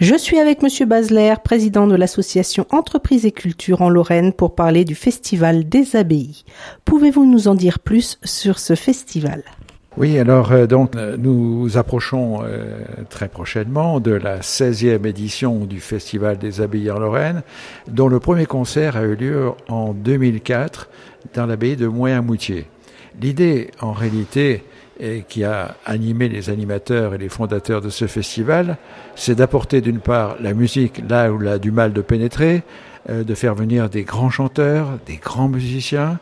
Je suis avec Monsieur Basler, président de l'association Entreprises et Culture en Lorraine pour parler du Festival des Abbayes. Pouvez-vous nous en dire plus sur ce festival? Oui, alors euh, donc euh, nous approchons euh, très prochainement de la 16e édition du Festival des Abbayes en Lorraine, dont le premier concert a eu lieu en 2004 dans l'abbaye de Moyen-Moutier. L'idée, en réalité, qui a animé les animateurs et les fondateurs de ce festival, c'est d'apporter d'une part la musique là où elle a du mal de pénétrer, de faire venir des grands chanteurs, des grands musiciens,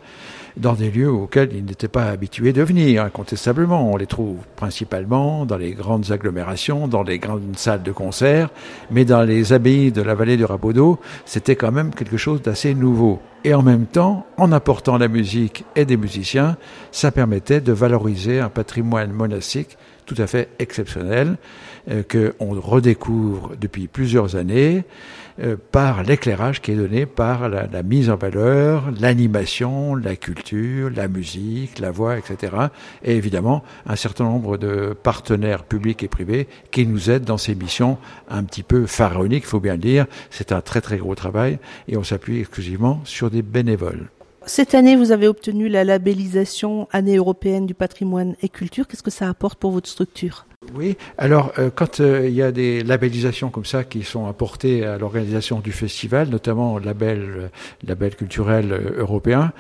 dans des lieux auxquels ils n'étaient pas habitués de venir, incontestablement. On les trouve principalement dans les grandes agglomérations, dans les grandes salles de concert, mais dans les abbayes de la vallée du Rabodeau, c'était quand même quelque chose d'assez nouveau. Et en même temps, en apportant la musique et des musiciens, ça permettait de valoriser un patrimoine monastique tout à fait exceptionnel euh, qu'on redécouvre depuis plusieurs années euh, par l'éclairage qui est donné par la, la mise en valeur, l'animation, la culture, la musique, la voix, etc. Et évidemment, un certain nombre de partenaires publics et privés qui nous aident dans ces missions un petit peu pharaoniques, faut bien le dire. C'est un très très gros travail et on s'appuie exclusivement sur des bénévoles. Cette année, vous avez obtenu la labellisation Année européenne du patrimoine et culture. Qu'est-ce que ça apporte pour votre structure? Oui, alors euh, quand euh, il y a des labellisations comme ça qui sont apportées à l'organisation du festival, notamment label, label culturel euh, européen,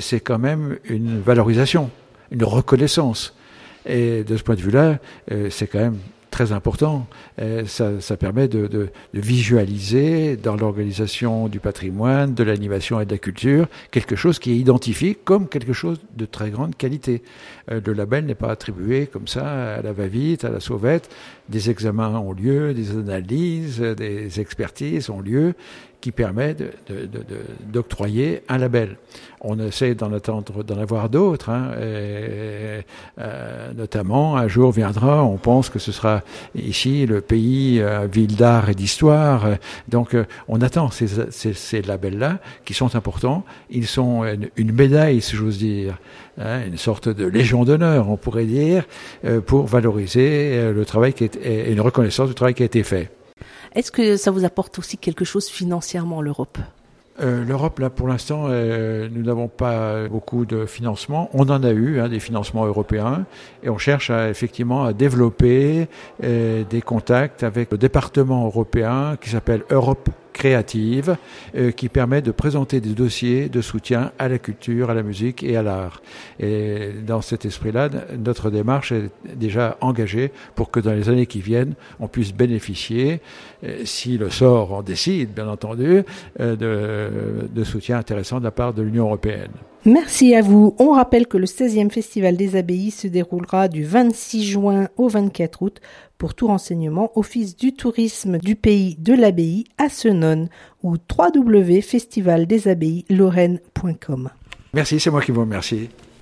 c'est quand même une valorisation, une reconnaissance. Et de ce point de vue-là, c'est quand même très important. Euh, ça, ça, permet de, de, de, visualiser dans l'organisation du patrimoine, de l'animation et de la culture, quelque chose qui est identifié comme quelque chose de très grande qualité. Euh, le label n'est pas attribué comme ça à la va-vite, à la sauvette. Des examens ont lieu, des analyses, des expertises ont lieu qui permet d'octroyer de, de, un label. On essaie d'en attendre, d'en avoir d'autres, hein, euh, notamment un jour viendra, on pense que ce sera ici le pays euh, ville d'art et d'histoire. Donc euh, on attend ces, ces, ces labels-là qui sont importants. Ils sont une, médaille, si j'ose dire, hein, une sorte de légion d'honneur, on pourrait dire, euh, pour valoriser euh, le travail qui est, et une reconnaissance du travail qui a été fait. Est-ce que ça vous apporte aussi quelque chose financièrement, l'Europe? Euh, L'Europe, là, pour l'instant, euh, nous n'avons pas beaucoup de financement. On en a eu, hein, des financements européens, et on cherche effectivement à développer euh, des contacts avec le département européen qui s'appelle Europe créative euh, qui permet de présenter des dossiers de soutien à la culture, à la musique et à l'art. Et dans cet esprit-là, notre démarche est déjà engagée pour que dans les années qui viennent, on puisse bénéficier, euh, si le sort en décide, bien entendu, euh, de, soutien intéressant de la part de l'Union européenne. Merci à vous. On rappelle que le 16e Festival des Abbayes se déroulera du 26 juin au 24 août. Pour tout renseignement, Office du tourisme du pays de l'abbaye à Ou www.festivaldesabbayes-lorraine.com. Merci, c'est moi qui vous remercie.